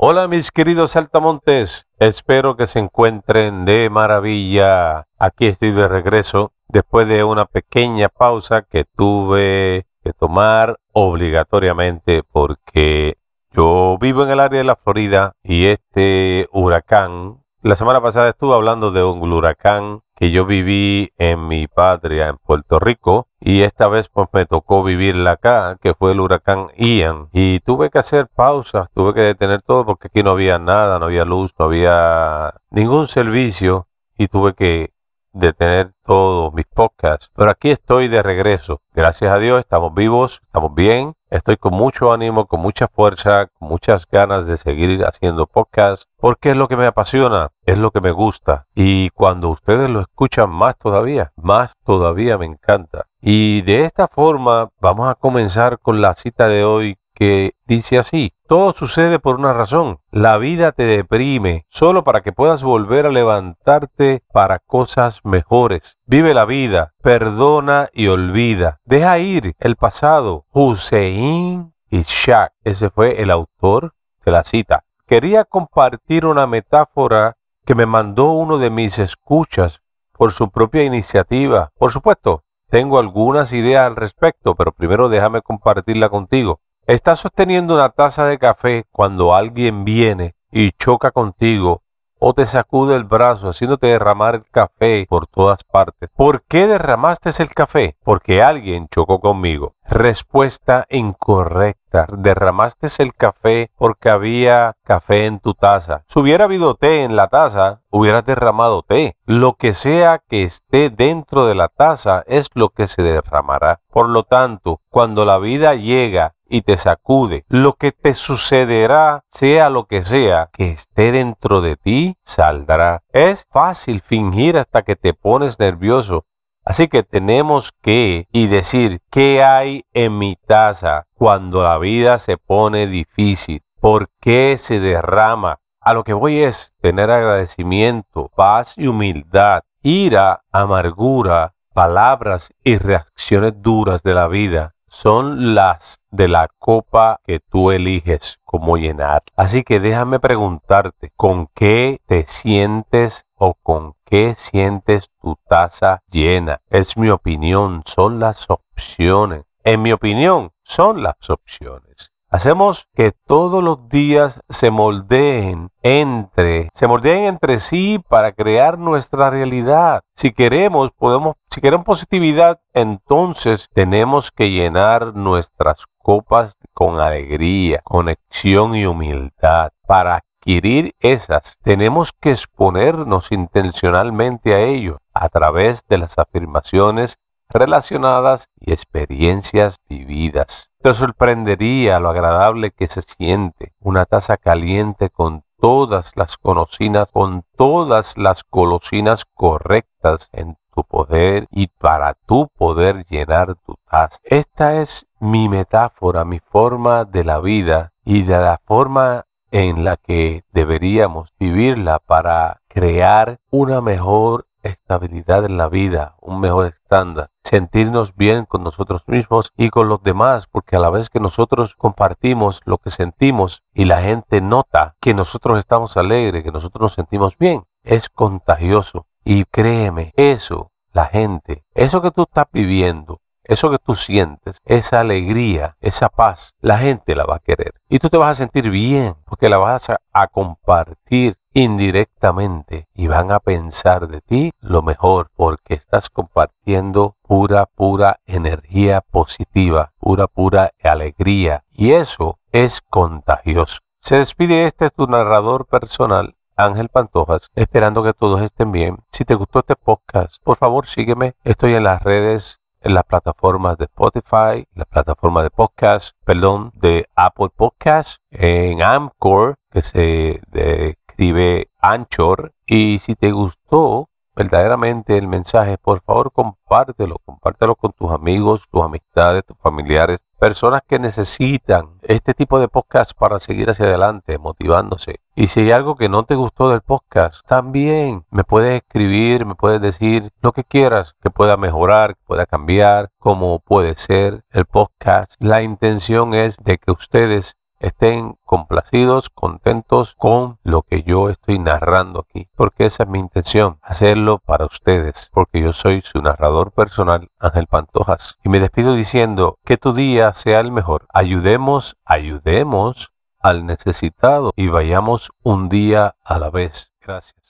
Hola mis queridos saltamontes, espero que se encuentren de maravilla. Aquí estoy de regreso después de una pequeña pausa que tuve que tomar obligatoriamente porque yo vivo en el área de la Florida y este huracán, la semana pasada estuve hablando de un huracán que yo viví en mi patria, en Puerto Rico, y esta vez pues me tocó vivirla acá, que fue el huracán Ian. Y tuve que hacer pausas, tuve que detener todo porque aquí no había nada, no había luz, no había ningún servicio y tuve que detener todos mis podcasts. Pero aquí estoy de regreso. Gracias a Dios, estamos vivos, estamos bien. Estoy con mucho ánimo, con mucha fuerza, con muchas ganas de seguir haciendo podcasts, porque es lo que me apasiona, es lo que me gusta. Y cuando ustedes lo escuchan más todavía, más todavía me encanta. Y de esta forma vamos a comenzar con la cita de hoy que dice así, todo sucede por una razón. La vida te deprime solo para que puedas volver a levantarte para cosas mejores. Vive la vida, perdona y olvida. Deja ir el pasado. Hussein Ishaq, ese fue el autor de la cita. Quería compartir una metáfora que me mandó uno de mis escuchas por su propia iniciativa. Por supuesto, tengo algunas ideas al respecto, pero primero déjame compartirla contigo. Estás sosteniendo una taza de café cuando alguien viene y choca contigo o te sacude el brazo haciéndote derramar el café por todas partes. ¿Por qué derramaste el café? Porque alguien chocó conmigo. Respuesta incorrecta. Derramaste el café porque había café en tu taza. Si hubiera habido té en la taza, hubieras derramado té. Lo que sea que esté dentro de la taza es lo que se derramará. Por lo tanto, cuando la vida llega y te sacude. Lo que te sucederá, sea lo que sea, que esté dentro de ti, saldrá. Es fácil fingir hasta que te pones nervioso. Así que tenemos que y decir qué hay en mi taza cuando la vida se pone difícil, por qué se derrama. A lo que voy es tener agradecimiento, paz y humildad, ira, amargura, palabras y reacciones duras de la vida son las de la copa que tú eliges como llenar. Así que déjame preguntarte, ¿con qué te sientes o con qué sientes tu taza llena? Es mi opinión, son las opciones. En mi opinión, son las opciones. Hacemos que todos los días se moldeen entre, se moldeen entre sí para crear nuestra realidad. Si queremos, podemos, si queremos positividad, entonces tenemos que llenar nuestras copas con alegría, conexión y humildad. Para adquirir esas, tenemos que exponernos intencionalmente a ello a través de las afirmaciones relacionadas y experiencias vividas. Te sorprendería lo agradable que se siente una taza caliente con todas las conocinas, con todas las golosinas correctas en tu poder y para tu poder llenar tu taza. Esta es mi metáfora, mi forma de la vida y de la forma en la que deberíamos vivirla para crear una mejor estabilidad en la vida, un mejor estándar, sentirnos bien con nosotros mismos y con los demás, porque a la vez que nosotros compartimos lo que sentimos y la gente nota que nosotros estamos alegres, que nosotros nos sentimos bien, es contagioso. Y créeme, eso, la gente, eso que tú estás viviendo, eso que tú sientes, esa alegría, esa paz, la gente la va a querer. Y tú te vas a sentir bien porque la vas a, compartir indirectamente y van a pensar de ti lo mejor porque estás compartiendo pura, pura energía positiva, pura, pura alegría. Y eso es contagioso. Se despide este tu narrador personal Ángel Pantojas, esperando que todos estén bien. Si te gustó este podcast, por favor sígueme. Estoy en las redes en las plataformas de Spotify, la plataforma de podcast, perdón, de Apple Podcast, en Amcor, que se escribe Anchor. Y si te gustó verdaderamente el mensaje, por favor compártelo, compártelo con tus amigos, tus amistades, tus familiares, personas que necesitan este tipo de podcast para seguir hacia adelante, motivándose. Y si hay algo que no te gustó del podcast, también me puedes escribir, me puedes decir lo que quieras, que pueda mejorar, que pueda cambiar, cómo puede ser el podcast. La intención es de que ustedes estén complacidos, contentos con lo que yo estoy narrando aquí, porque esa es mi intención, hacerlo para ustedes, porque yo soy su narrador personal, Ángel Pantojas, y me despido diciendo que tu día sea el mejor. Ayudemos, ayudemos al necesitado y vayamos un día a la vez. Gracias.